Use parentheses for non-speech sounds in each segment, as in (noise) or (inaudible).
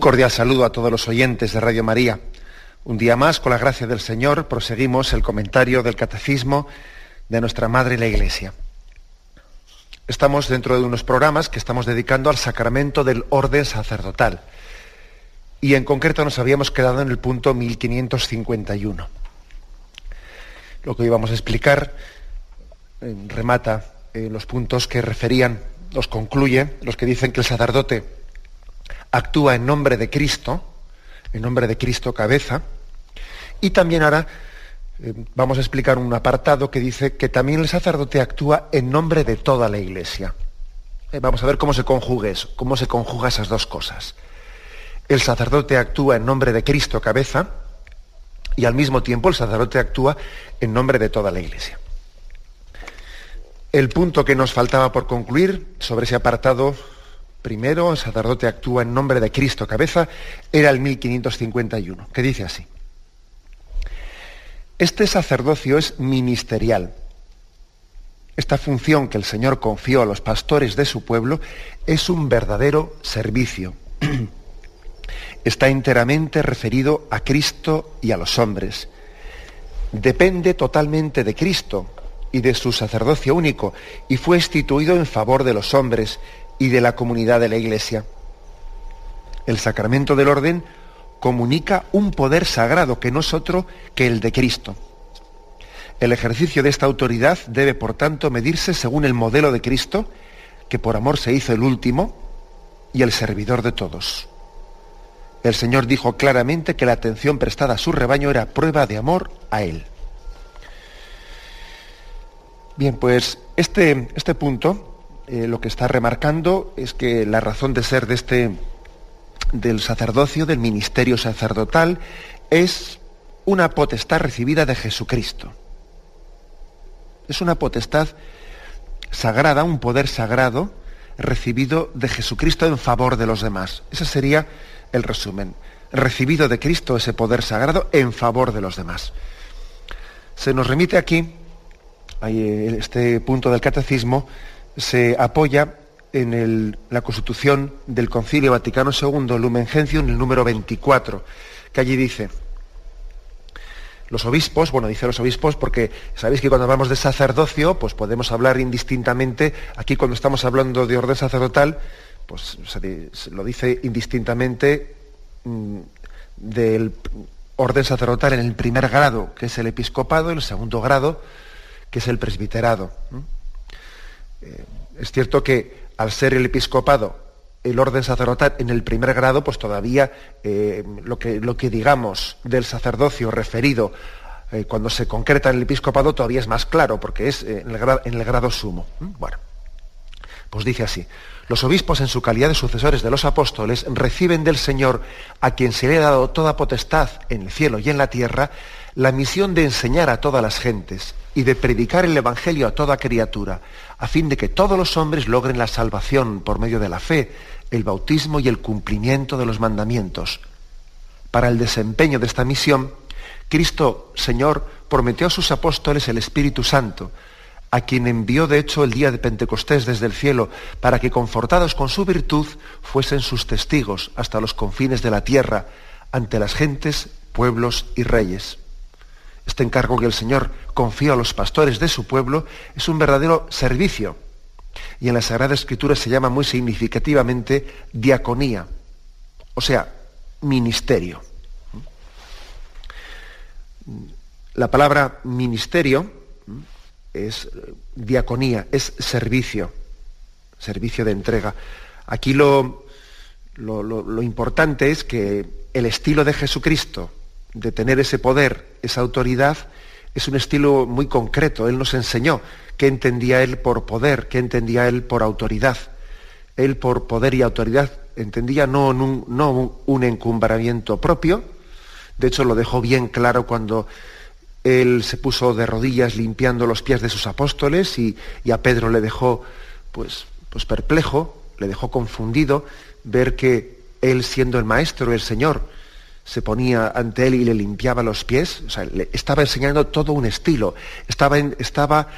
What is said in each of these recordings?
Cordial saludo a todos los oyentes de Radio María. Un día más, con la gracia del Señor, proseguimos el comentario del Catecismo de nuestra Madre la Iglesia. Estamos dentro de unos programas que estamos dedicando al sacramento del orden sacerdotal. Y en concreto nos habíamos quedado en el punto 1551. Lo que hoy vamos a explicar eh, remata eh, los puntos que referían, los concluye, los que dicen que el sacerdote actúa en nombre de Cristo, en nombre de Cristo cabeza, y también ahora eh, vamos a explicar un apartado que dice que también el sacerdote actúa en nombre de toda la iglesia. Eh, vamos a ver cómo se conjuga eso, cómo se conjuga esas dos cosas. El sacerdote actúa en nombre de Cristo cabeza y al mismo tiempo el sacerdote actúa en nombre de toda la iglesia. El punto que nos faltaba por concluir sobre ese apartado primero, el sacerdote actúa en nombre de Cristo cabeza, era el 1551, que dice así. Este sacerdocio es ministerial. Esta función que el Señor confió a los pastores de su pueblo es un verdadero servicio. (clears throat) Está enteramente referido a Cristo y a los hombres. Depende totalmente de Cristo y de su sacerdocio único y fue instituido en favor de los hombres y de la comunidad de la Iglesia. El sacramento del orden comunica un poder sagrado que no es otro que el de Cristo. El ejercicio de esta autoridad debe, por tanto, medirse según el modelo de Cristo, que por amor se hizo el último y el servidor de todos. El Señor dijo claramente que la atención prestada a su rebaño era prueba de amor a Él. Bien, pues este, este punto eh, lo que está remarcando es que la razón de ser de este, del sacerdocio, del ministerio sacerdotal, es una potestad recibida de Jesucristo. Es una potestad sagrada, un poder sagrado recibido de Jesucristo en favor de los demás. Ese sería el resumen. Recibido de Cristo ese poder sagrado en favor de los demás. Se nos remite aquí, eh, este punto del catecismo, se apoya en la Constitución del Concilio Vaticano II, Lumen Gentium, el número 24, que allí dice, los obispos, bueno, dice los obispos porque sabéis que cuando hablamos de sacerdocio, pues podemos hablar indistintamente, aquí cuando estamos hablando de orden sacerdotal, pues se, lo dice indistintamente mm, del orden sacerdotal en el primer grado, que es el episcopado, en el segundo grado, que es el presbiterado. Es cierto que al ser el episcopado el orden sacerdotal en el primer grado, pues todavía eh, lo, que, lo, que, digamos del sacerdocio referido eh, cuando se concreta en el episcopado todavía es más claro, porque es en, el grado, en, el grado, sumo. ¿Mm? Bueno, pues dice así, los obispos en su calidad de sucesores de los apóstoles reciben del Señor, a quien se le ha dado toda potestad en el cielo y en la tierra, la misión de enseñar a todas las gentes y de predicar el Evangelio a toda criatura, a fin de que todos los hombres logren la salvación por medio de la fe, el bautismo y el cumplimiento de los mandamientos. Para el desempeño de esta misión, Cristo, Señor, prometió a sus apóstoles el Espíritu Santo, a quien envió de hecho el día de Pentecostés desde el cielo, para que, confortados con su virtud, fuesen sus testigos hasta los confines de la tierra, ante las gentes, pueblos y reyes. Este encargo que el Señor confía a los pastores de su pueblo es un verdadero servicio. Y en la Sagrada Escritura se llama muy significativamente diaconía, o sea, ministerio. La palabra ministerio es diaconía, es servicio, servicio de entrega. Aquí lo, lo, importante es que el estilo de Jesucristo, de tener ese poder, esa autoridad, es un estilo muy concreto. Él nos enseñó qué entendía él por poder, qué entendía él por autoridad. Él por poder y autoridad entendía no un, no un encumbramiento propio, de hecho lo dejó bien claro cuando él se puso de rodillas limpiando los pies de sus apóstoles y, a Pedro le dejó pues, pues perplejo, le dejó confundido ver que él siendo el maestro, el Señor, se ponía ante él y le limpiaba los pies, o sea, le estaba enseñando todo un estilo, estaba, estaba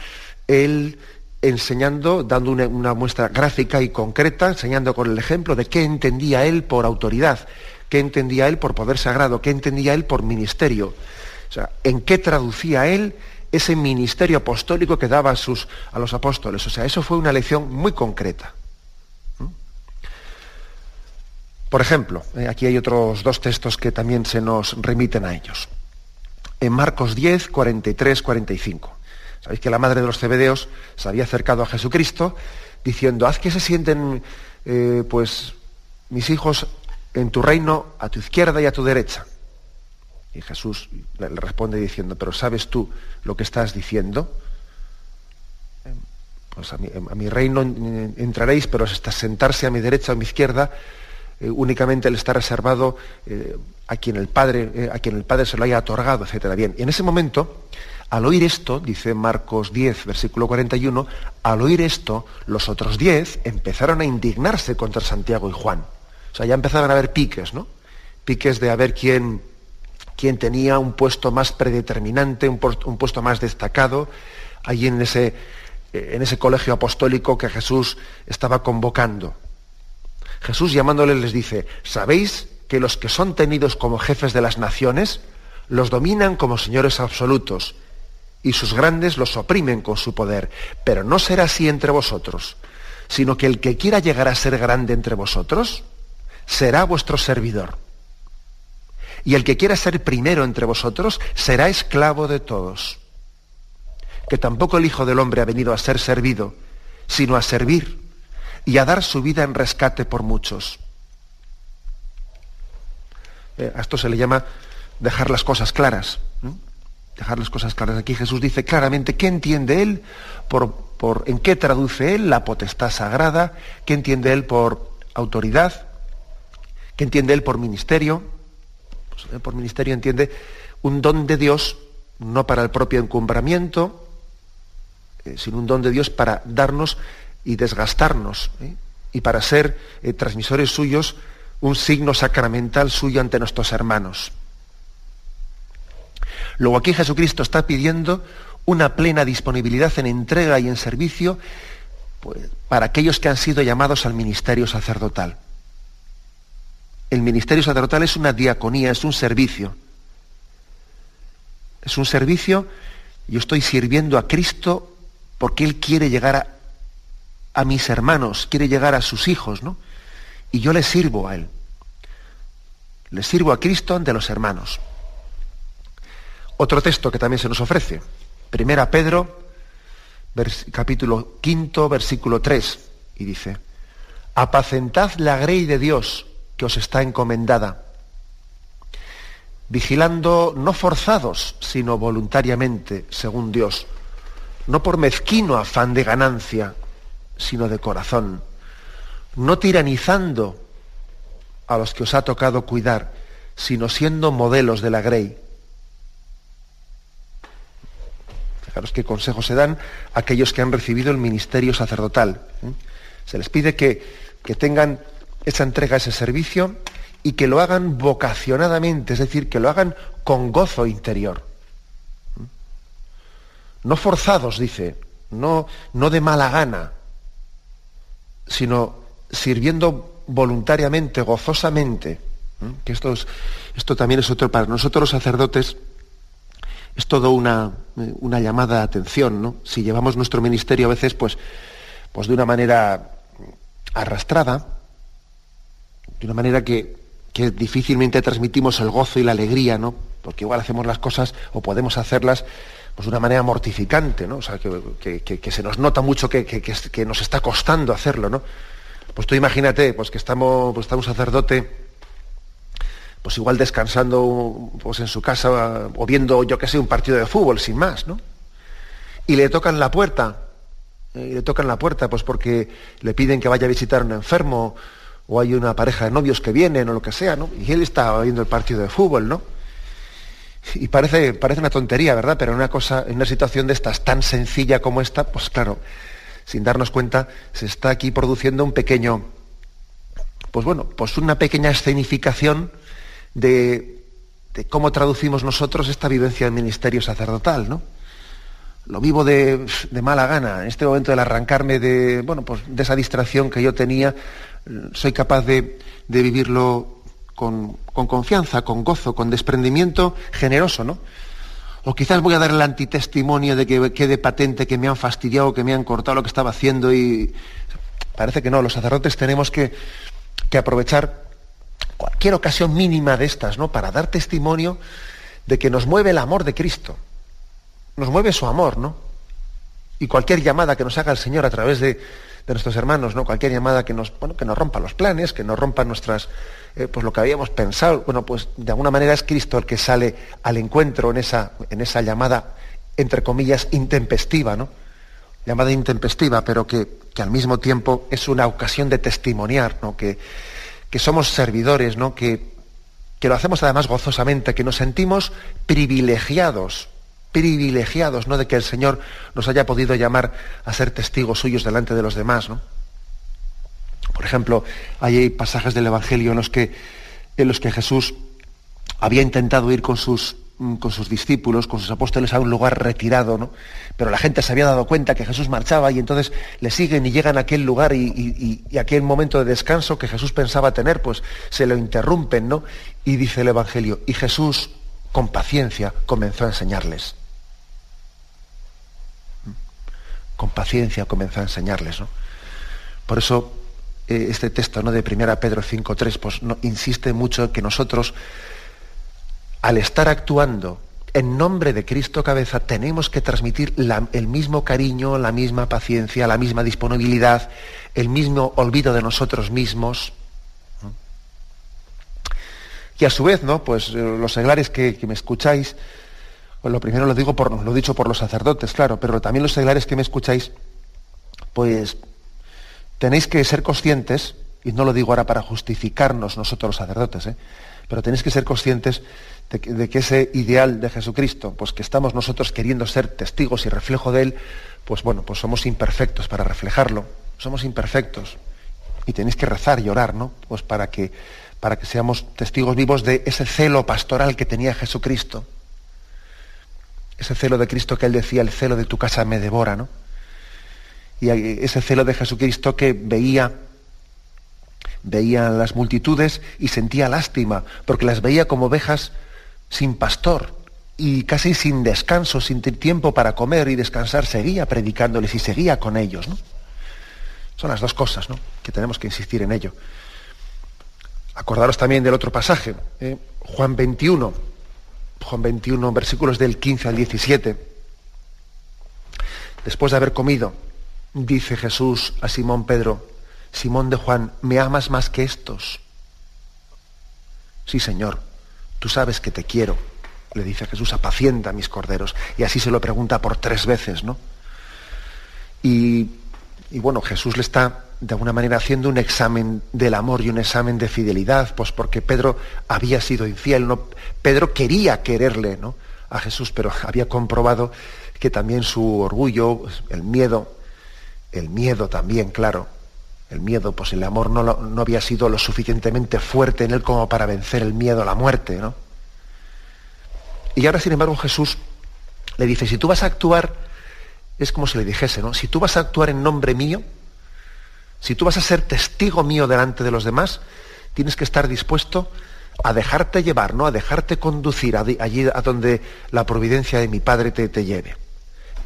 él enseñando, dando una, una, muestra gráfica y concreta, enseñando con el ejemplo de qué entendía él por autoridad, qué entendía él por poder sagrado, qué entendía él por ministerio. O sea, en qué traducía él ese ministerio apostólico que daba a, sus, a los apóstoles. O sea, eso fue una lección muy concreta. ¿Mm? Por ejemplo, eh, aquí hay otros dos textos que también se nos remiten a ellos. En Marcos 10, 43, 45. Sabéis que la madre de los cebedeos se había acercado a Jesucristo diciendo, haz que se sienten eh, pues mis hijos en tu reino a tu izquierda y a tu derecha. Y Jesús le responde diciendo, pero ¿sabes tú lo que estás diciendo? Pues a mi, reino entraréis, pero hasta sentarse a mi derecha o a mi izquierda, eh, únicamente le está reservado eh, a, quien el Padre, eh, a quien el Padre se lo haya otorgado, etc. Bien, y en ese momento, al oír esto, dice Marcos 10, versículo 41, al oír esto, los otros diez empezaron a indignarse contra Santiago y Juan. O sea, ya empezaban a haber piques, ¿no? Piques de a ver quién, quien tenía un puesto más predeterminante, un, puesto más destacado, allí en ese, eh, en ese colegio apostólico que Jesús estaba convocando. Jesús llamándole les dice, ¿sabéis que los que son tenidos como jefes de las naciones los dominan como señores absolutos y sus grandes los oprimen con su poder? Pero no será así entre vosotros, sino que el que quiera llegar a ser grande entre vosotros será vuestro servidor y el que quiera ser primero entre vosotros será esclavo de todos. Que tampoco el Hijo del Hombre ha venido a ser servido, sino a servir y a dar su vida en rescate por muchos. Eh, a esto se le llama dejar las cosas claras. Dejar las cosas claras. Aquí Jesús dice claramente qué entiende él, por, por, en qué traduce él la potestad sagrada, qué entiende él por autoridad, qué entiende él por ministerio pues, eh, por ministerio entiende un don de Dios, no para el propio encumbramiento, eh, sino un don de Dios para darnos y desgastarnos, ¿eh? y para ser transmisores suyos, un signo sacramental suyo ante nuestros hermanos. Luego aquí Jesucristo está pidiendo una plena disponibilidad en entrega y en servicio pues, para aquellos que han sido llamados al ministerio sacerdotal el ministerio sacerdotal es una diaconía, es un servicio. Es un servicio, yo estoy sirviendo a Cristo porque Él quiere llegar a, a mis hermanos, quiere llegar a sus hijos, ¿no? Y yo le sirvo a Él. Le sirvo a Cristo ante los hermanos. Otro texto que también se nos ofrece. Primera Pedro, capítulo quinto, versículo 3, y dice, apacentad la grey de Dios os está encomendada, vigilando no forzados, sino voluntariamente, según Dios, no por mezquino afán de ganancia, sino de corazón, no tiranizando a los que os ha tocado cuidar, sino siendo modelos de la grey. Fijaros qué consejos se dan a aquellos que han recibido el ministerio sacerdotal. ¿eh? Se les pide que, que tengan esa entrega, ese servicio, y que lo hagan vocacionadamente, es decir, que lo hagan con gozo interior. No forzados, dice, no, no de mala gana, sino sirviendo voluntariamente, gozosamente. Que esto, esto también es otro, para nosotros los sacerdotes, es todo una, una llamada de atención, ¿no? Si llevamos nuestro ministerio a veces, pues, pues de una manera arrastrada, de una manera que, difícilmente transmitimos el gozo y la alegría, ¿no? Porque igual hacemos las cosas o podemos hacerlas pues, de una manera mortificante, ¿no? O sea, que, se nos nota mucho que, nos está costando hacerlo, ¿no? Pues tú imagínate, pues que estamos, pues está un sacerdote pues igual descansando pues en su casa o viendo, yo que sé, un partido de fútbol, sin más, ¿no? Y le tocan la puerta, eh, y le tocan la puerta, pues porque le piden que vaya a visitar a un enfermo, o hay una pareja de novios que vienen, o lo que sea, ¿no? Y él está viendo el partido de fútbol, ¿no? Y parece, parece una tontería, ¿verdad? Pero en una cosa, en una situación de estas tan sencilla como esta, pues claro, sin darnos cuenta, se está aquí produciendo un pequeño, pues bueno, pues una pequeña escenificación de, cómo traducimos nosotros esta vivencia del ministerio sacerdotal, ¿no? Lo vivo de, mala gana. En este momento del arrancarme de, bueno, pues de esa distracción que yo tenía, soy capaz de, de vivirlo con, confianza, con gozo, con desprendimiento generoso, ¿no? O quizás voy a dar el antitestimonio de que quede patente que me han fastidiado, que me han cortado lo que estaba haciendo y parece que no, los sacerdotes tenemos que, que aprovechar cualquier ocasión mínima de estas, ¿no? Para dar testimonio de que nos mueve el amor de Cristo. Nos mueve su amor, ¿no? Y cualquier llamada que nos haga el Señor a través de, de nuestros hermanos, ¿no? Cualquier llamada que nos, bueno, que nos rompa los planes, que nos rompa nuestras, eh, pues lo que habíamos pensado. Bueno, pues de alguna manera es Cristo el que sale al encuentro en esa, en esa llamada, entre comillas, intempestiva, ¿no? Llamada intempestiva, pero que, que al mismo tiempo es una ocasión de testimoniar, ¿no? Que, que somos servidores, ¿no? Que, que lo hacemos además gozosamente, que nos sentimos privilegiados privilegiados, ¿no? De que el Señor nos haya podido llamar a ser testigos suyos delante de los demás, ¿no? Por ejemplo, hay pasajes del Evangelio en los que, en los que Jesús había intentado ir con sus, mm, con sus discípulos, con sus apóstoles a un lugar retirado, ¿no? Pero la gente se había dado cuenta que Jesús marchaba y entonces le siguen y llegan a aquel lugar y, y aquel momento de descanso que Jesús pensaba tener, pues se lo interrumpen, ¿no? Y dice el Evangelio, y Jesús con paciencia comenzó a enseñarles. Con paciencia comenzó a enseñarles. ¿no? Por eso eh, este texto ¿no? de 1 Pedro 5.3 pues, no, insiste mucho que nosotros, al estar actuando en nombre de Cristo cabeza, tenemos que transmitir el mismo cariño, la misma paciencia, la misma disponibilidad, el mismo olvido de nosotros mismos. Y a su vez, ¿no? Pues eh, los seglares que me escucháis, pues lo primero lo digo por, lo dicho por los sacerdotes, claro, pero también los seglares que me escucháis, pues tenéis que ser conscientes, y no lo digo ahora para justificarnos nosotros los sacerdotes, ¿eh? pero tenéis que ser conscientes de que, ese ideal de Jesucristo, pues que estamos nosotros queriendo ser testigos y reflejo de él, pues bueno, pues somos imperfectos para reflejarlo, somos imperfectos. Y tenéis que rezar y orar, ¿no? Pues para que, para que seamos testigos vivos de ese celo pastoral que tenía Jesucristo ese celo de Cristo que él decía, el celo de tu casa me devora, ¿no? Y ese celo de Jesucristo que veía, veía las multitudes y sentía lástima, porque las veía como ovejas sin pastor y casi sin descanso, sin tiempo para comer y descansar, seguía predicándoles y seguía con ellos, ¿no? Son las dos cosas, ¿no? Que tenemos que insistir en ello. Acordaros también del otro pasaje, ¿eh? Juan 21, Juan 21, versículos del 15 al 17. Después de haber comido, dice Jesús a Simón Pedro, Simón de Juan, ¿me amas más que estos? Sí, Señor, tú sabes que te quiero, le dice Jesús, apacienta mis corderos. Y así se lo pregunta por tres veces, ¿no? Y, y bueno, Jesús le está de alguna manera haciendo un examen del amor y un examen de fidelidad, pues porque Pedro había sido infiel, ¿no? Pedro quería quererle ¿no? a Jesús, pero había comprobado que también su orgullo, el miedo, el miedo también, claro, el miedo, pues el amor no, no había sido lo suficientemente fuerte en él como para vencer el miedo a la muerte, ¿no? Y ahora, sin embargo, Jesús le dice, si tú vas a actuar, es como si le dijese, ¿no? Si tú vas a actuar en nombre mío, si tú vas a ser testigo mío delante de los demás, tienes que estar dispuesto a dejarte llevar, ¿no? A dejarte conducir allí a donde la providencia de mi Padre te, te lleve.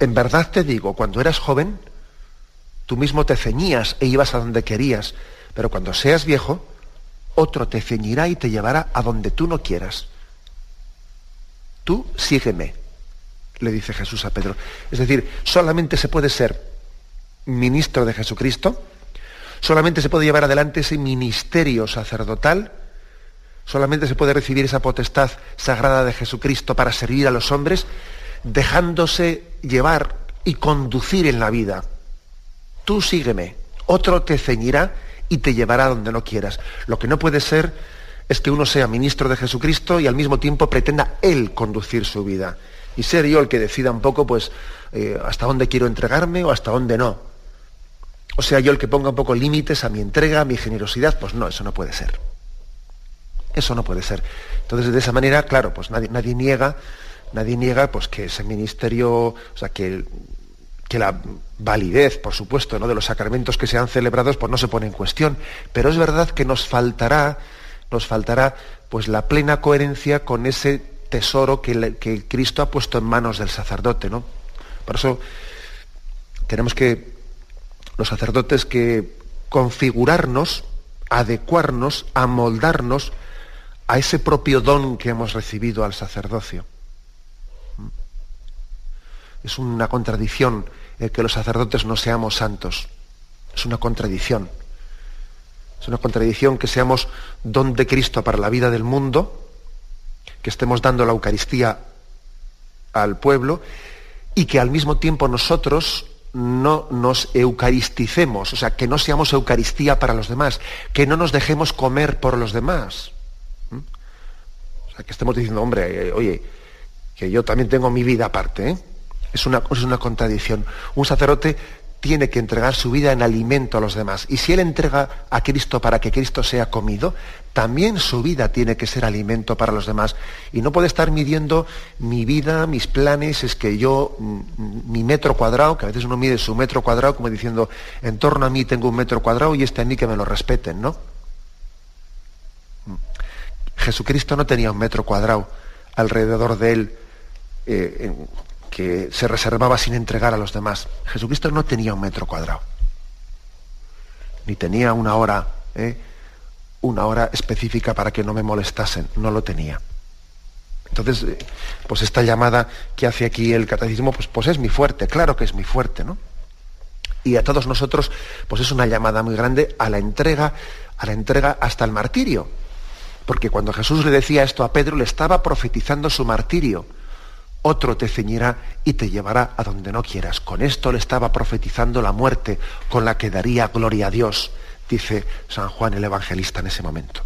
En verdad te digo, cuando eras joven, tú mismo te ceñías e ibas a donde querías, pero cuando seas viejo, otro te ceñirá y te llevará a donde tú no quieras. Tú sígueme, le dice Jesús a Pedro. Es decir, solamente se puede ser ministro de Jesucristo Solamente se puede llevar adelante ese ministerio sacerdotal Solamente se puede recibir esa potestad sagrada de Jesucristo para servir a los hombres dejándose llevar y conducir en la vida. Tú sígueme, otro te ceñirá y te llevará donde no quieras. Lo que no puede ser es que uno sea ministro de Jesucristo y al mismo tiempo pretenda él conducir su vida. Y ser yo el que decida un poco, pues, eh, hasta dónde quiero entregarme o hasta dónde no. O sea, yo el que ponga un poco límites a mi entrega, a mi generosidad, pues no, eso no puede ser. Eso no puede ser. Entonces, de esa manera, claro, pues nadie, nadie niega, nadie niega pues, que ese ministerio, o sea, que, la validez, por supuesto, ¿no? de los sacramentos que sean celebrados, pues no se pone en cuestión. Pero es verdad que nos faltará, nos faltará pues la plena coherencia con ese tesoro que, que Cristo ha puesto en manos del sacerdote, ¿no? Por eso tenemos que, los sacerdotes, que configurarnos, adecuarnos, amoldarnos a ese propio don que hemos recibido al sacerdocio. Es una contradicción que los sacerdotes no seamos santos. Es una contradicción. Es una contradicción que seamos don de Cristo para la vida del mundo, que estemos dando la Eucaristía al pueblo y que al mismo tiempo nosotros no nos eucaristicemos, o sea, que no seamos Eucaristía para los demás, que no nos dejemos comer por los demás que estemos diciendo, hombre, eh, oye, que yo también tengo mi vida aparte. ¿eh? Es, una, es una contradicción. Un sacerdote tiene que entregar su vida en alimento a los demás. Y si él entrega a Cristo para que Cristo sea comido, también su vida tiene que ser alimento para los demás. Y no puede estar midiendo mi vida, mis planes, es que yo, mm, mi metro cuadrado, que a veces uno mide su metro cuadrado como diciendo, en torno a mí tengo un metro cuadrado y este a mí que me lo respeten, ¿no? Jesucristo no tenía un metro cuadrado alrededor de él eh, que se reservaba sin entregar a los demás. Jesucristo no tenía un metro cuadrado. Ni tenía una hora, eh, una hora específica para que no me molestasen. No lo tenía. Entonces, eh, pues esta llamada que hace aquí el catecismo, pues, pues es muy fuerte, claro que es muy fuerte, ¿no? Y a todos nosotros, pues es una llamada muy grande a la entrega, a la entrega hasta el martirio porque cuando Jesús le decía esto a Pedro, le estaba profetizando su martirio. Otro te ceñirá y te llevará a donde no quieras. Con esto le estaba profetizando la muerte con la que daría gloria a Dios, dice San Juan el Evangelista en ese momento.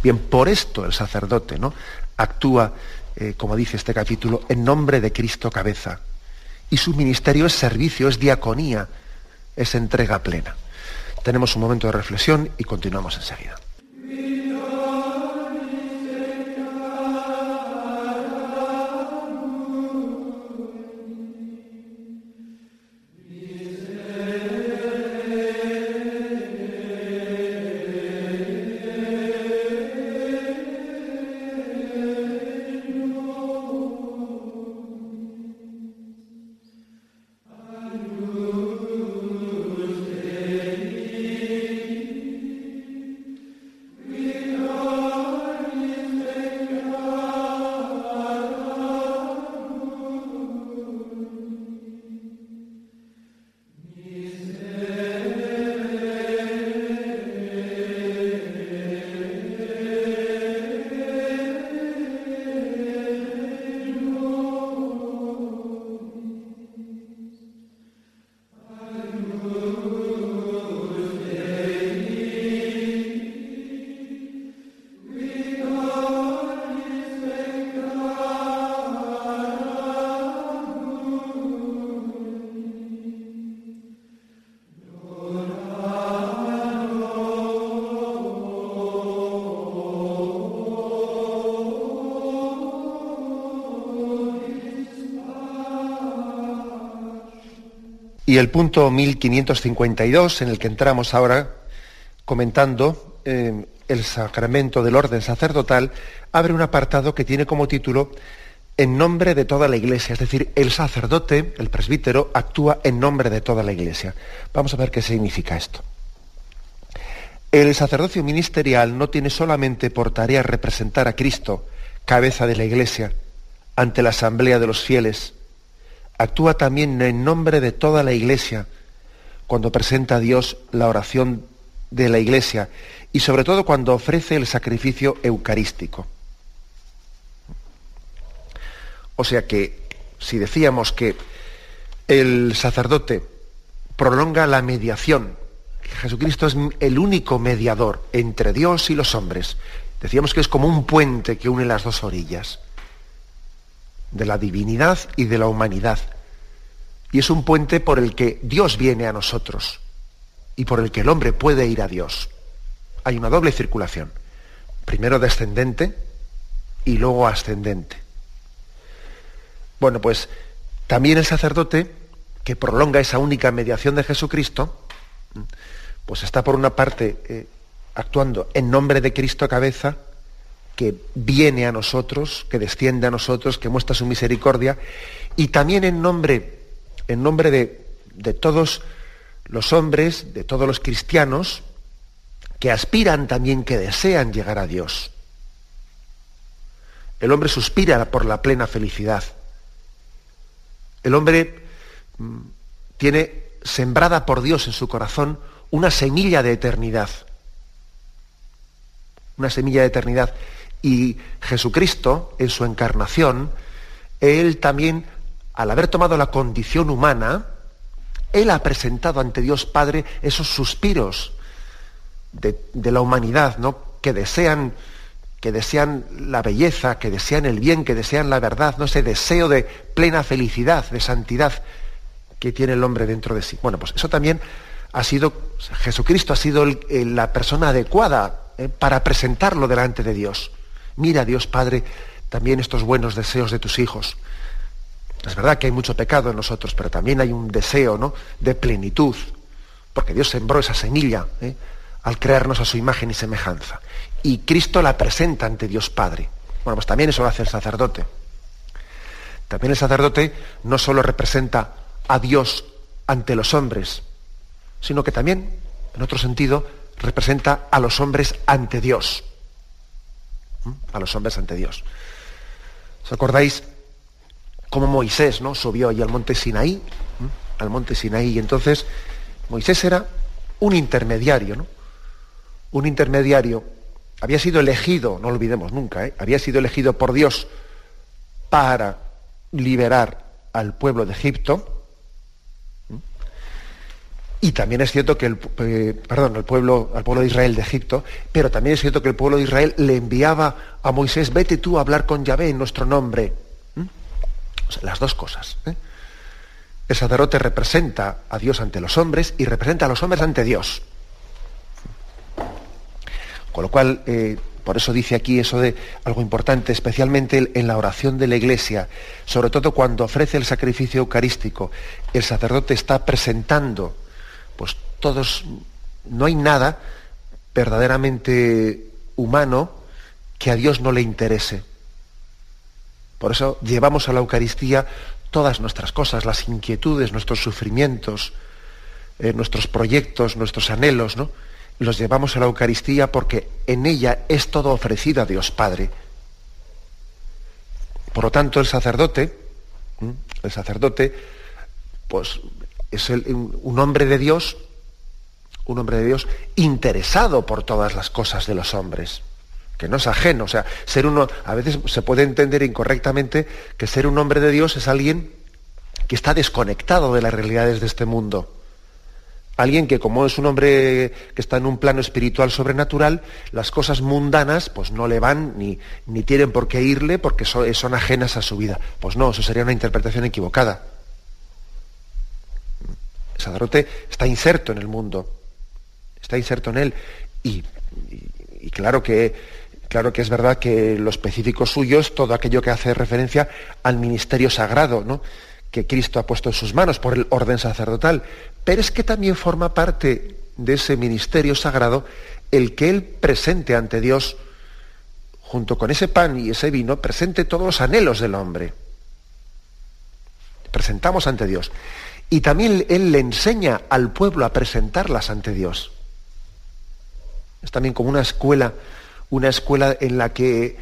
Bien, por esto el sacerdote ¿no? actúa, eh, como dice este capítulo, en nombre de Cristo cabeza. Y su ministerio es servicio, es diaconía, es entrega plena. Tenemos un momento de reflexión y continuamos enseguida. Y el punto 1552, en el que entramos ahora comentando eh, el sacramento del orden sacerdotal, abre un apartado que tiene como título En nombre de toda la Iglesia, es decir, el sacerdote, el presbítero, actúa en nombre de toda la Iglesia. Vamos a ver qué significa esto. El sacerdocio ministerial no tiene solamente por tarea representar a Cristo, cabeza de la Iglesia, ante la asamblea de los fieles, actúa también en nombre de toda la Iglesia cuando presenta a Dios la oración de la Iglesia y sobre todo cuando ofrece el sacrificio eucarístico. O sea que si decíamos que el sacerdote prolonga la mediación, Jesucristo es el único mediador entre Dios y los hombres, decíamos que es como un puente que une las dos orillas, de la divinidad y de la humanidad. Y es un puente por el que Dios viene a nosotros y por el que el hombre puede ir a Dios. Hay una doble circulación. Primero descendente y luego ascendente. Bueno, pues también el sacerdote, que prolonga esa única mediación de Jesucristo, pues está por una parte eh, actuando en nombre de Cristo cabeza, que viene a nosotros, que desciende a nosotros, que muestra su misericordia, y también en nombre, en nombre de, de todos los hombres, de todos los cristianos, que aspiran también, que desean llegar a Dios. El hombre suspira por la plena felicidad. El hombre mm, tiene sembrada por Dios en su corazón una semilla de eternidad. Una semilla de eternidad. Y Jesucristo, en su encarnación, Él también, al haber tomado la condición humana, Él ha presentado ante Dios Padre esos suspiros de, la humanidad, ¿no? que desean que desean la belleza, que desean el bien, que desean la verdad, no ese deseo de plena felicidad, de santidad que tiene el hombre dentro de sí. Bueno, pues eso también ha sido, Jesucristo ha sido la persona adecuada eh, para presentarlo delante de Dios. Mira, Dios Padre, también estos buenos deseos de tus hijos. Es verdad que hay mucho pecado en nosotros, pero también hay un deseo ¿no? de plenitud, porque Dios sembró esa semilla ¿eh? al crearnos a su imagen y semejanza y Cristo la presenta ante Dios Padre. Bueno, pues también eso lo hace el sacerdote. También el sacerdote no solo representa a Dios ante los hombres, sino que también, en otro sentido, representa a los hombres ante Dios. A los hombres ante Dios. ¿Os acordáis cómo Moisés ¿no? subió ahí al monte Sinaí? Al monte Sinaí. Y entonces Moisés era un intermediario, ¿no? Un intermediario había sido elegido, no olvidemos nunca, ¿eh? había sido elegido por Dios para liberar al pueblo de Egipto. Y también es cierto que el, eh, perdón, el pueblo, al pueblo de Israel de Egipto, pero también es cierto que el pueblo de Israel le enviaba a Moisés, vete tú a hablar con Yahvé en nuestro nombre. las dos cosas. ¿eh? El sacerdote representa a Dios ante los hombres y representa a los hombres ante Dios. Con lo cual, eh, por eso dice aquí eso de algo importante, especialmente en la oración de la iglesia, sobre todo cuando ofrece el sacrificio eucarístico, el sacerdote está presentando, pues todos, no hay nada verdaderamente humano que a Dios no le interese. Por eso llevamos a la Eucaristía todas nuestras cosas, las inquietudes, nuestros sufrimientos, eh, nuestros proyectos, nuestros anhelos, ¿no? los llevamos a la Eucaristía porque en ella es todo ofrecido a Dios Padre. Por lo tanto, el sacerdote, el sacerdote, pues es un hombre de Dios, un hombre de Dios interesado por todas las cosas de los hombres, que no es ajeno. O sea, ser uno, a veces se puede entender incorrectamente que ser un hombre de Dios es alguien que está desconectado de las realidades de este mundo alguien que como es un hombre que está en un plano espiritual sobrenatural, las cosas mundanas pues no le van ni, ni tienen por qué irle porque son, son, ajenas a su vida. Pues no, eso sería una interpretación equivocada. El sacerdote está inserto en el mundo, está inserto en él y, y claro que claro que es verdad que lo específico suyo es todo aquello que hace referencia al ministerio sagrado, ¿no? que Cristo ha puesto en sus manos por el orden sacerdotal, pero es que también forma parte de ese ministerio sagrado el que Él presente ante Dios, junto con ese pan y ese vino, presente todos los anhelos del hombre. Presentamos ante Dios. Y también Él le enseña al pueblo a presentarlas ante Dios. Es también como una escuela, una escuela en la que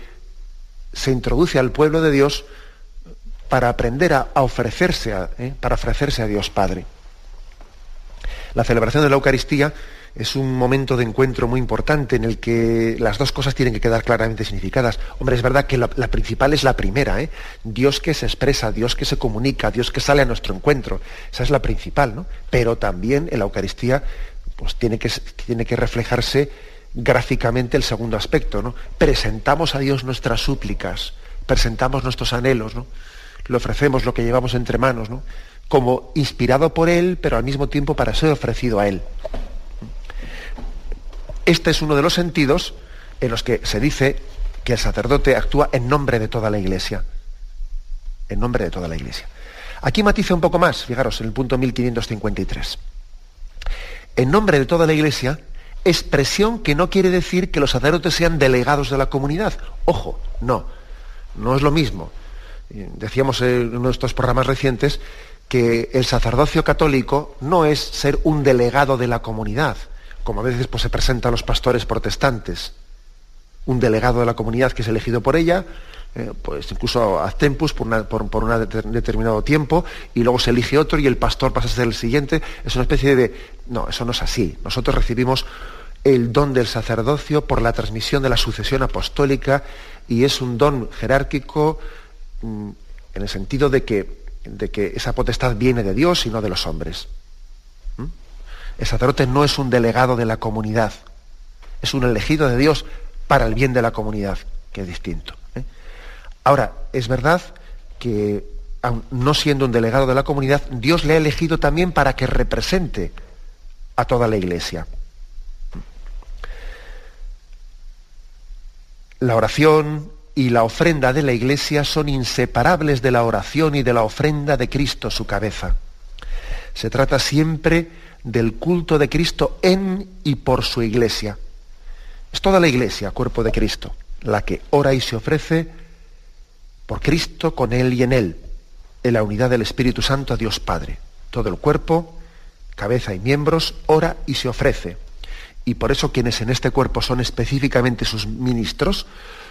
se introduce al pueblo de Dios para aprender a, ofrecerse, ¿eh? para ofrecerse a Dios Padre. La celebración de la Eucaristía es un momento de encuentro muy importante en el que las dos cosas tienen que quedar claramente significadas. Hombre, es verdad que la, principal es la primera, ¿eh? Dios que se expresa, Dios que se comunica, Dios que sale a nuestro encuentro. Esa es la principal, ¿no? Pero también en la Eucaristía pues, tiene, que, tiene que reflejarse gráficamente el segundo aspecto, ¿no? Presentamos a Dios nuestras súplicas, presentamos nuestros anhelos, ¿no? Le ofrecemos lo que llevamos entre manos, ¿no? Como inspirado por Él, pero al mismo tiempo para ser ofrecido a Él. Este es uno de los sentidos en los que se dice que el sacerdote actúa en nombre de toda la iglesia. En nombre de toda la iglesia. Aquí matiza un poco más, fijaros, en el punto 1553. En nombre de toda la iglesia, expresión que no quiere decir que los sacerdotes sean delegados de la comunidad. Ojo, no, no es lo mismo. Decíamos en nuestros programas recientes que el sacerdocio católico no es ser un delegado de la comunidad, como a veces pues, se presenta a los pastores protestantes, un delegado de la comunidad que es elegido por ella, eh, pues incluso a tempus por, un determinado tiempo, y luego se elige otro y el pastor pasa a ser el siguiente. Es una especie de... No, eso no es así. Nosotros recibimos el don del sacerdocio por la transmisión de la sucesión apostólica y es un don jerárquico mm, en el sentido de que, de que esa potestad viene de Dios y no de los hombres. El sacerdote no es un delegado de la comunidad, es un elegido de Dios para el bien de la comunidad, que es distinto. ¿eh? Ahora, es verdad que, no siendo un delegado de la comunidad, Dios le ha elegido también para que represente a toda la iglesia. La oración y la ofrenda de la iglesia son inseparables de la oración y de la ofrenda de Cristo, su cabeza. Se trata siempre del culto de Cristo en y por su iglesia. Es toda la iglesia, cuerpo de Cristo, la que ora y se ofrece por Cristo, con Él y en Él, en la unidad del Espíritu Santo a Dios Padre. Todo el cuerpo, cabeza y miembros, ora y se ofrece. Y por eso quienes en este cuerpo son específicamente sus ministros,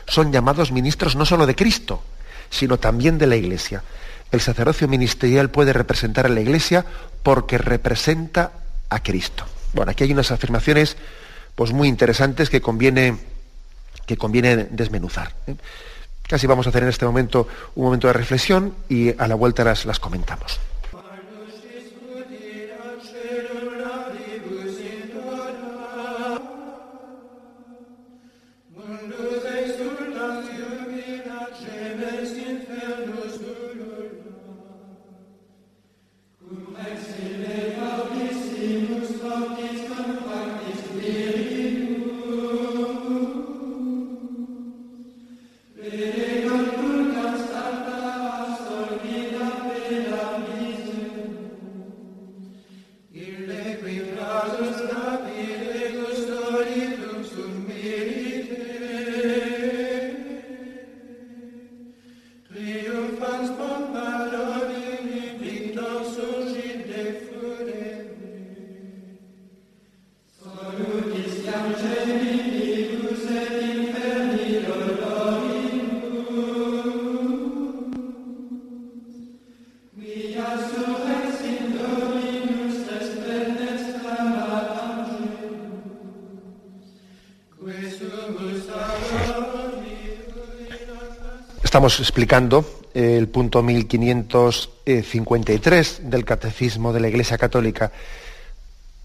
son llamados ministros no solo de Cristo, sino también de la Iglesia. El sacerdocio ministerial puede representar a la Iglesia porque representa a Cristo. Bueno, aquí hay unas afirmaciones pues, muy interesantes que conviene, que conviene desmenuzar. ¿eh? Casi vamos a hacer en este momento un momento de reflexión y a la vuelta las, las comentamos. Estamos explicando el punto 1553 del Catecismo de la Iglesia Católica,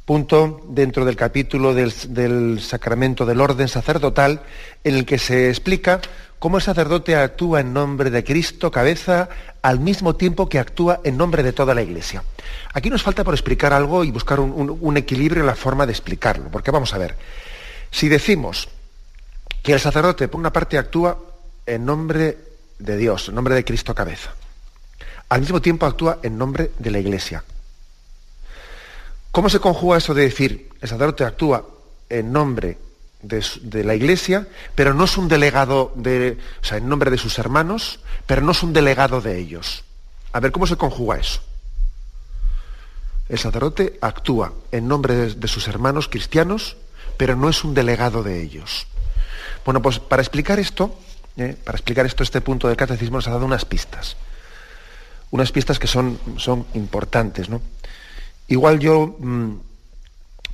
punto dentro del capítulo del, sacramento del orden sacerdotal, en el que se explica cómo el sacerdote actúa en nombre de Cristo, cabeza, al mismo tiempo que actúa en nombre de toda la Iglesia. Aquí nos falta por explicar algo y buscar un, un equilibrio en la forma de explicarlo, porque vamos a ver, si decimos que el sacerdote, por una parte, actúa en nombre de Dios, en nombre de Cristo cabeza. Al mismo tiempo actúa en nombre de la Iglesia. ¿Cómo se conjuga eso de decir, el sacerdote actúa en nombre de, la Iglesia, pero no es un delegado de, o sea, en nombre de sus hermanos, pero no es un delegado de ellos? A ver, ¿cómo se conjuga eso? El sacerdote actúa en nombre de sus hermanos cristianos, pero no es un delegado de ellos. Bueno, pues para explicar esto, ¿eh? para explicar esto, este punto del catecismo nos ha dado unas pistas. Unas pistas que son, son importantes. ¿no? Igual yo, mm,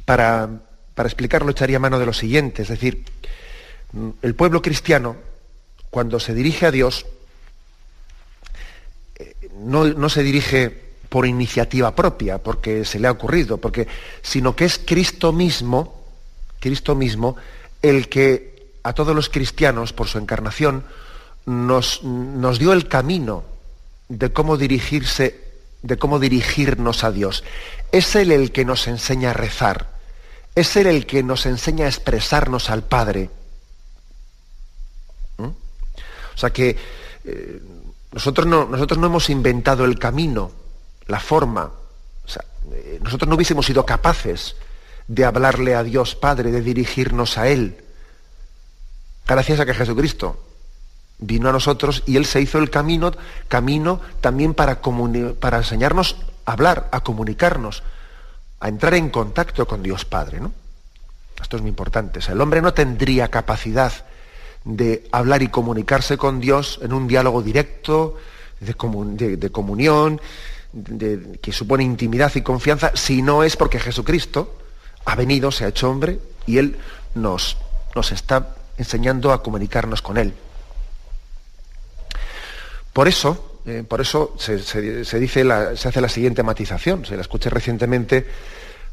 para, para explicarlo echaría mano de lo siguiente, es decir, mm, el pueblo cristiano, cuando se dirige a Dios, eh, no, no se dirige por iniciativa propia, porque se le ha ocurrido, porque, sino que es Cristo mismo, Cristo mismo, el que a todos los cristianos, por su encarnación, nos, dio el camino de cómo dirigirse, de cómo dirigirnos a Dios. Es Él el que nos enseña a rezar. Es Él el que nos enseña a expresarnos al Padre. ¿Mm? O sea que eh, nosotros, no, hemos inventado el camino, la forma. Eh, nosotros no hubiésemos sido capaces de hablarle a Dios Padre, de dirigirnos a Él. Gracias a que Jesucristo vino a nosotros y Él se hizo el camino, camino también para, para enseñarnos a hablar, a comunicarnos, a entrar en contacto con Dios Padre. ¿no? Esto es muy importante. el hombre no tendría capacidad de hablar y comunicarse con Dios en un diálogo directo, de, comunión, que supone intimidad y confianza, si no es porque Jesucristo ha venido, se ha hecho hombre y Él nos, nos está enseñando a comunicarnos con Él. Por eso, eh, por eso se, dice se hace la siguiente matización. Se la escuché recientemente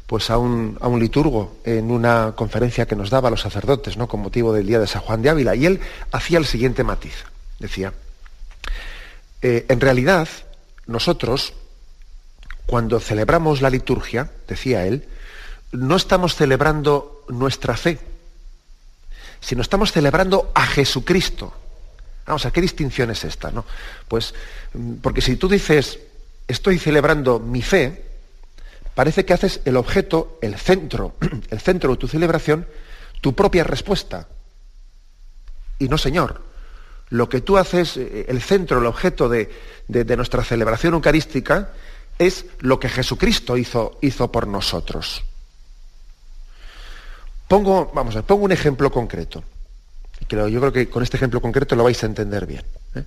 pues, a, un, a un, liturgo en una conferencia que nos daba los sacerdotes ¿no? con motivo del día de San Juan de Ávila. Y él hacía el siguiente matiz. Decía, eh, en realidad, nosotros, cuando celebramos la liturgia, decía él, no estamos celebrando nuestra fe, sino estamos celebrando a Jesucristo. Vamos, ¿a qué distinción es esta? No? Pues, mm, porque si tú dices, estoy celebrando mi fe, parece que haces el objeto, el centro, (clears throat) el centro de tu celebración, tu propia respuesta. Y no, Señor. Lo que tú haces, eh, el centro, el objeto de, nuestra celebración eucarística, es lo que Jesucristo hizo, hizo por nosotros. Pongo, vamos a pongo un ejemplo concreto yo creo que con este ejemplo concreto lo vais a entender bien. ¿eh?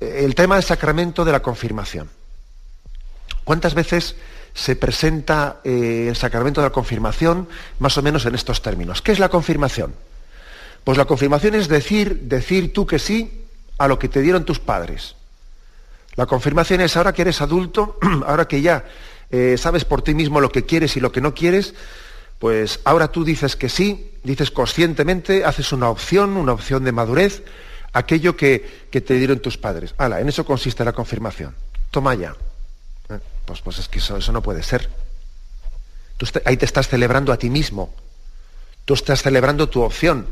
El tema del sacramento de la confirmación. ¿Cuántas veces se presenta eh, el sacramento de la confirmación más o menos en estos términos? ¿Qué es la confirmación? Pues la confirmación es decir, decir tú que sí a lo que te dieron tus padres. La confirmación es ahora que eres adulto, (clears throat) ahora que ya eh, sabes por ti mismo lo que quieres y lo que no quieres, pues ahora tú dices que sí, dices conscientemente, haces una opción, una opción de madurez, aquello que, te dieron tus padres. Hala, en eso consiste la confirmación. Toma ya. Eh, pues, pues es que eso, no puede ser. ahí te estás celebrando a ti mismo. Tú estás celebrando tu opción.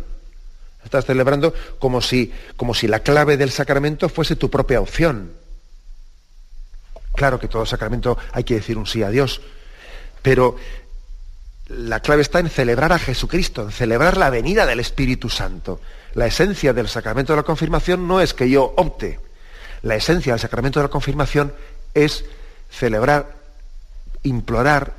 Estás celebrando como si, como si la clave del sacramento fuese tu propia opción. Claro que todo sacramento hay que decir un sí a Dios, pero la clave está en celebrar a Jesucristo, en celebrar la venida del Espíritu Santo. La esencia del sacramento de la confirmación no es que yo opte. La esencia del sacramento de la confirmación es celebrar, implorar,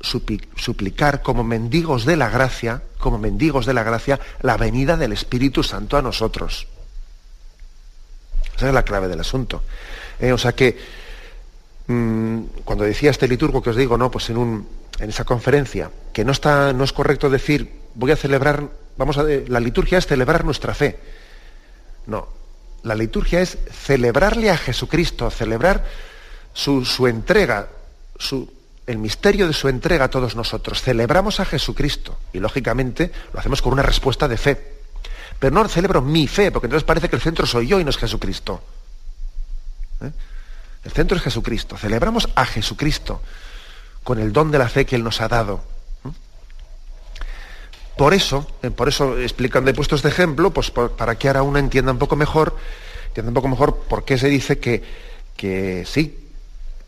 suplicar como mendigos de la gracia, como mendigos de la gracia, la venida del Espíritu Santo a nosotros. Esa es la clave del asunto. Eh, o sea que mm, cuando decía este liturgo que os digo, no, pues en un, en esa conferencia que no, está, no es correcto decir, voy a celebrar, vamos a, la liturgia es celebrar nuestra fe. No, la liturgia es celebrarle a Jesucristo, celebrar su, su entrega, su, el misterio de su entrega a todos nosotros. Celebramos a Jesucristo y lógicamente lo hacemos con una respuesta de fe. Pero no celebro mi fe, porque entonces parece que el centro soy yo y no es Jesucristo. ¿Eh? El centro es Jesucristo. Celebramos a Jesucristo con el don de la fe que Él nos ha dado. Por eso, eh, por eso explicando, he puesto este ejemplo, pues para que ahora uno entienda un poco mejor, entienda un poco mejor por qué se dice que, que sí,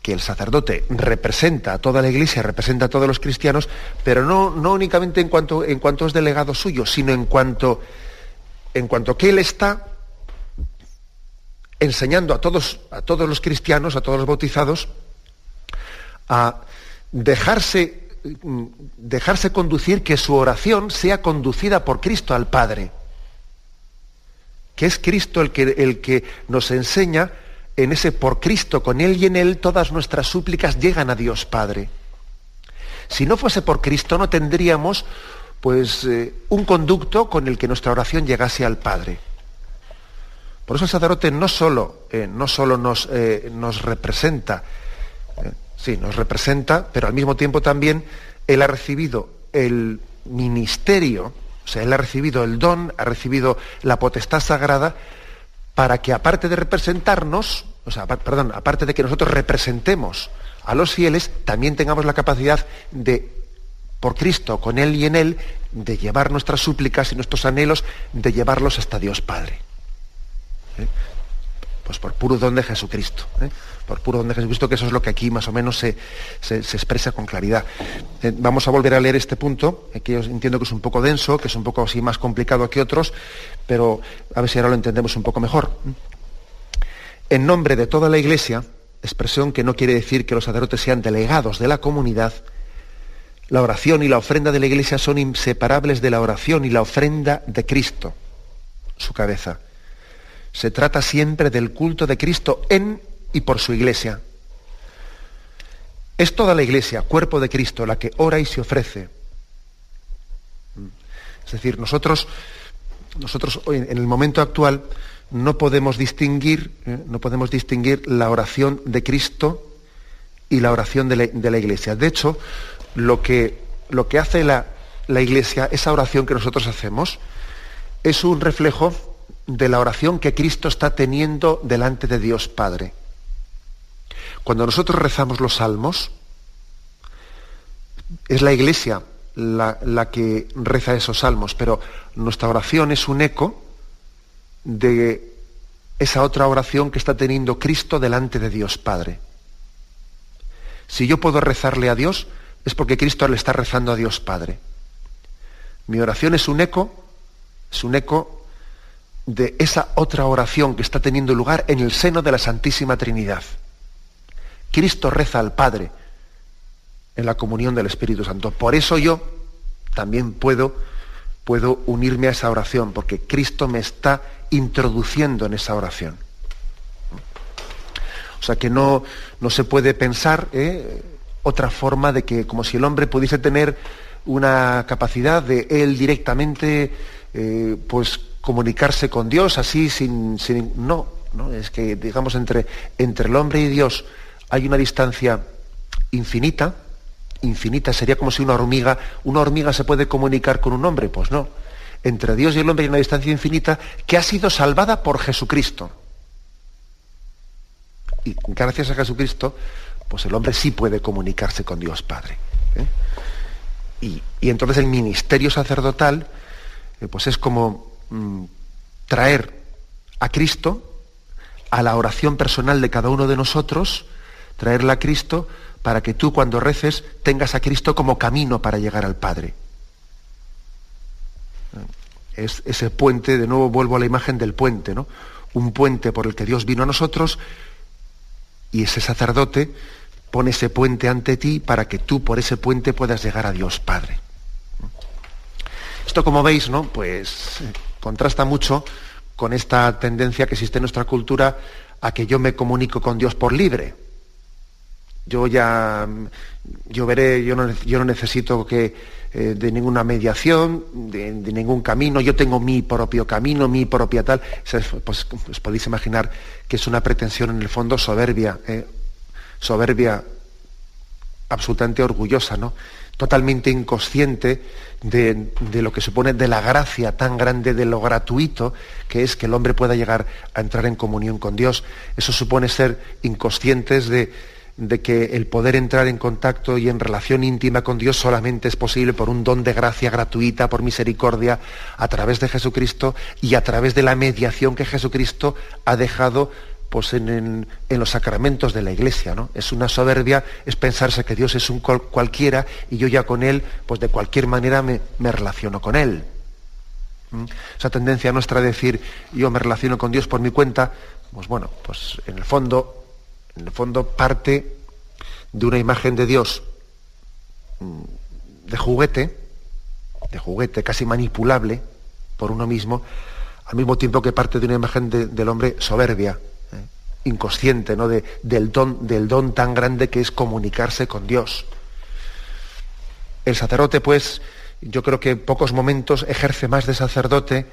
que el sacerdote representa a toda la iglesia, representa a todos los cristianos, pero no, no únicamente en cuanto, en cuanto es delegado suyo, sino en cuanto, en cuanto que él está enseñando a todos, a todos los cristianos, a todos los bautizados, a dejarse, dejarse conducir, que su oración sea conducida por Cristo al Padre. Que es Cristo el que, el que nos enseña en ese por Cristo, con Él y en Él, todas nuestras súplicas llegan a Dios Padre. Si no fuese por Cristo no tendríamos pues eh, un conducto con el que nuestra oración llegase al Padre. Por eso el sacerdote no solo, eh, no solo nos, eh, nos, representa, sí, nos representa, pero al mismo tiempo también él ha recibido el ministerio, o sea, él ha recibido el don, ha recibido la potestad sagrada para que aparte de representarnos, o sea, perdón, aparte de que nosotros representemos a los fieles, también tengamos la capacidad de por Cristo, con Él y en Él, de llevar nuestras súplicas y nuestros anhelos, de llevarlos hasta Dios Padre. ¿Eh? Pues por puro don de Jesucristo. ¿eh? Por puro don de Jesucristo, que eso es lo que aquí más o menos se, expresa con claridad. Eh, vamos a volver a leer este punto, que yo entiendo que es un poco denso, que es un poco así más complicado que otros, pero a ver si ahora lo entendemos un poco mejor. En nombre de toda la Iglesia, expresión que no quiere decir que los sacerdotes sean delegados de la comunidad, la oración y la ofrenda de la iglesia son inseparables de la oración y la ofrenda de Cristo, su cabeza. Se trata siempre del culto de Cristo en y por su iglesia. Es toda la iglesia, cuerpo de Cristo, la que ora y se ofrece. Es decir, nosotros, nosotros hoy, en el momento actual, no podemos distinguir, ¿eh? no podemos distinguir la oración de Cristo y la oración de la, de la iglesia. De hecho, lo que, lo que hace la, Iglesia, esa oración que nosotros hacemos, es un reflejo de la oración que Cristo está teniendo delante de Dios Padre. Cuando nosotros rezamos los salmos, es la Iglesia la, que reza esos salmos, pero nuestra oración es un eco de esa otra oración que está teniendo Cristo delante de Dios Padre. Si yo puedo rezarle a Dios, es porque Cristo le está rezando a Dios Padre. Mi oración es un eco, es un eco de esa otra oración que está teniendo lugar en el seno de la Santísima Trinidad. Cristo reza al Padre en la comunión del Espíritu Santo. Por eso yo también puedo, puedo unirme a esa oración, porque Cristo me está introduciendo en esa oración. O sea que no, no se puede pensar, ¿eh? otra forma de que, como si el hombre pudiese tener una capacidad de él directamente, eh, pues comunicarse con Dios así sin, sin no, no, es que digamos entre, entre el hombre y Dios hay una distancia infinita, infinita, sería como si una hormiga, una hormiga se puede comunicar con un hombre, pues no. Entre Dios y el hombre hay una distancia infinita que ha sido salvada por Jesucristo. Y gracias a Jesucristo pues el hombre sí puede comunicarse con Dios Padre. ¿eh? Y, entonces el ministerio sacerdotal, eh, pues es como mm, traer a Cristo a la oración personal de cada uno de nosotros, traerla a Cristo para que tú cuando reces tengas a Cristo como camino para llegar al Padre. Es ese puente, de nuevo vuelvo a la imagen del puente, ¿no? Un puente por el que Dios vino a nosotros y ese sacerdote pone ese puente ante ti para que tú por ese puente puedas llegar a Dios Padre. Esto, como veis, ¿no? Pues contrasta mucho con esta tendencia que existe en nuestra cultura a que yo me comunico con Dios por libre. Yo ya, yo veré, yo no, yo no necesito que, eh, de ninguna mediación, de, ningún camino, yo tengo mi propio camino, mi propia tal. Pues, pues, podéis imaginar que es una pretensión en el fondo soberbia, eh, soberbia absolutamente orgullosa, ¿no? Totalmente inconsciente de, lo que supone de la gracia tan grande, de lo gratuito que es que el hombre pueda llegar a entrar en comunión con Dios. Eso supone ser inconscientes de, de que el poder entrar en contacto y en relación íntima con Dios solamente es posible por un don de gracia gratuita, por misericordia, a través de Jesucristo y a través de la mediación que Jesucristo ha dejado pues en, los sacramentos de la iglesia, ¿no? Es una soberbia, es pensarse que Dios es un cualquiera y yo ya con Él, pues de cualquier manera me, relaciono con Él. ¿Mm? Esa tendencia nuestra a decir yo me relaciono con Dios por mi cuenta, pues bueno, pues en el fondo, en el fondo parte de una imagen de Dios mm, de juguete, de juguete casi manipulable por uno mismo, al mismo tiempo que parte de una imagen del hombre soberbia, inconsciente, ¿no? del, don, del don tan grande que es comunicarse con Dios. El sacerdote, pues, yo creo que en pocos momentos ejerce más de sacerdote,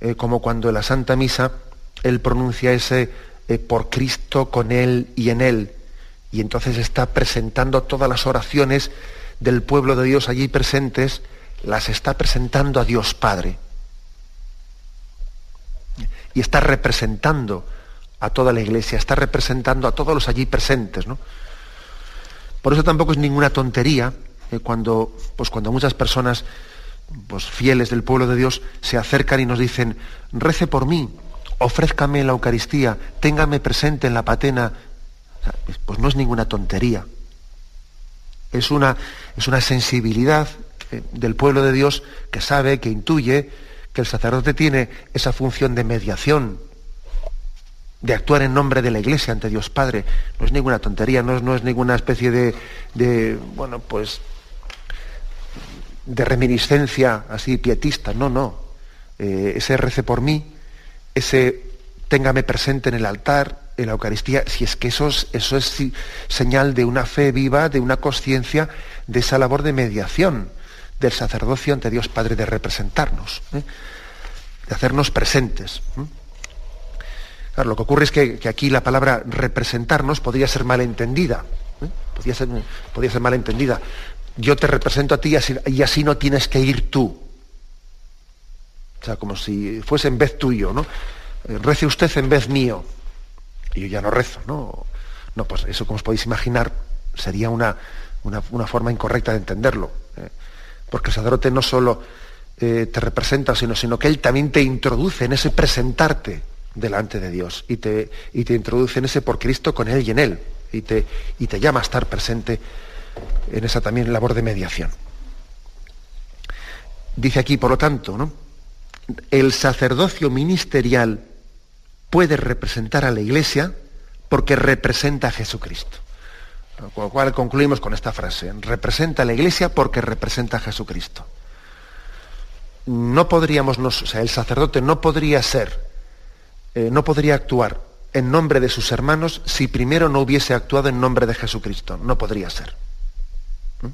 eh, como cuando en la Santa Misa él pronuncia ese eh, por Cristo, con Él y en Él. Y entonces está presentando todas las oraciones del pueblo de Dios allí presentes, las está presentando a Dios Padre. Y está representando a toda la iglesia, está representando a todos los allí presentes. ¿no? Por eso tampoco es ninguna tontería eh, cuando, pues cuando muchas personas pues, fieles del pueblo de Dios se acercan y nos dicen, rece por mí, ofrézcame la Eucaristía, téngame presente en la patena. Pues no es ninguna tontería. Es una, es una sensibilidad eh, del pueblo de Dios que sabe, que intuye que el sacerdote tiene esa función de mediación, de actuar en nombre de la Iglesia ante Dios Padre. No es ninguna tontería, no es, no es ninguna especie de, bueno, pues, de reminiscencia así pietista. No, no. Eh, ese rece por mí, ese téngame presente en el altar, en la Eucaristía, si es que eso es, eso es señal de una fe viva, de una conciencia, de esa labor de mediación del sacerdocio ante Dios Padre, de representarnos, ¿eh? de hacernos presentes. Lo que ocurre es que, aquí la palabra representarnos podría ser malentendida. ¿eh? Podría, ser, podría ser malentendida. Yo te represento a ti y así, y así no tienes que ir tú. O sea, como si fuese en vez tuyo, ¿no? Eh, rece usted en vez mío. Y yo ya no rezo, ¿no? No, pues eso, como os podéis imaginar, sería una, una, forma incorrecta de entenderlo. ¿eh? Porque el sacerdote no solo te representa, sino, sino que él también te introduce en ese presentarte delante de Dios y te, y te introduce en ese por Cristo con Él y en Él y te, y te llama a estar presente en esa también labor de mediación. Dice aquí, por lo tanto, ¿no? el sacerdocio ministerial puede representar a la Iglesia porque representa a Jesucristo. Con lo cual concluimos con esta frase, representa a la Iglesia porque representa a Jesucristo. No podríamos, o sea, el sacerdote no podría ser eh, no podría actuar en nombre de sus hermanos si primero no hubiese actuado en nombre de Jesucristo. No podría ser. ¿Mm?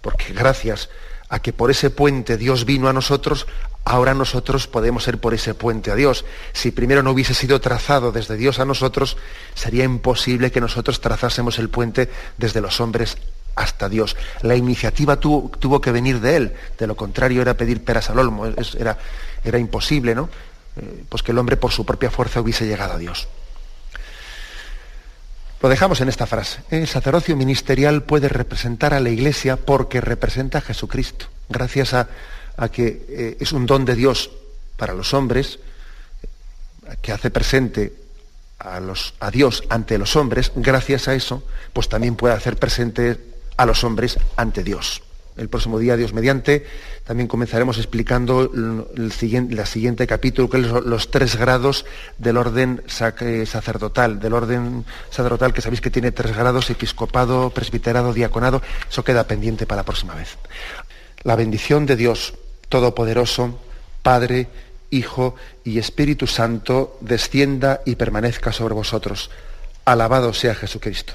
Porque gracias a que por ese puente Dios vino a nosotros, ahora nosotros podemos ser por ese puente a Dios. Si primero no hubiese sido trazado desde Dios a nosotros, sería imposible que nosotros trazásemos el puente desde los hombres hasta Dios. La iniciativa tuvo, que venir de Él, de lo contrario era pedir peras al olmo, era imposible, ¿no? Eh, pues que el hombre por su propia fuerza hubiese llegado a Dios. Lo dejamos en esta frase. El sacerdocio ministerial puede representar a la Iglesia porque representa a Jesucristo. Gracias a, que eh, es un don de Dios para los hombres, eh, que hace presente a, Dios ante los hombres, gracias a eso, pues también puede hacer presente a los hombres ante Dios. El próximo día, Dios mediante, también comenzaremos explicando el siguiente, siguiente capítulo, que es los tres grados del orden eh, sacerdotal, del orden sacerdotal que sabéis que tiene tres grados, episcopado, presbiterado, diaconado. Eso queda pendiente para la próxima vez. La bendición de Dios Todopoderoso, Padre, Hijo y Espíritu Santo, descienda y permanezca sobre vosotros. Alabado sea Jesucristo.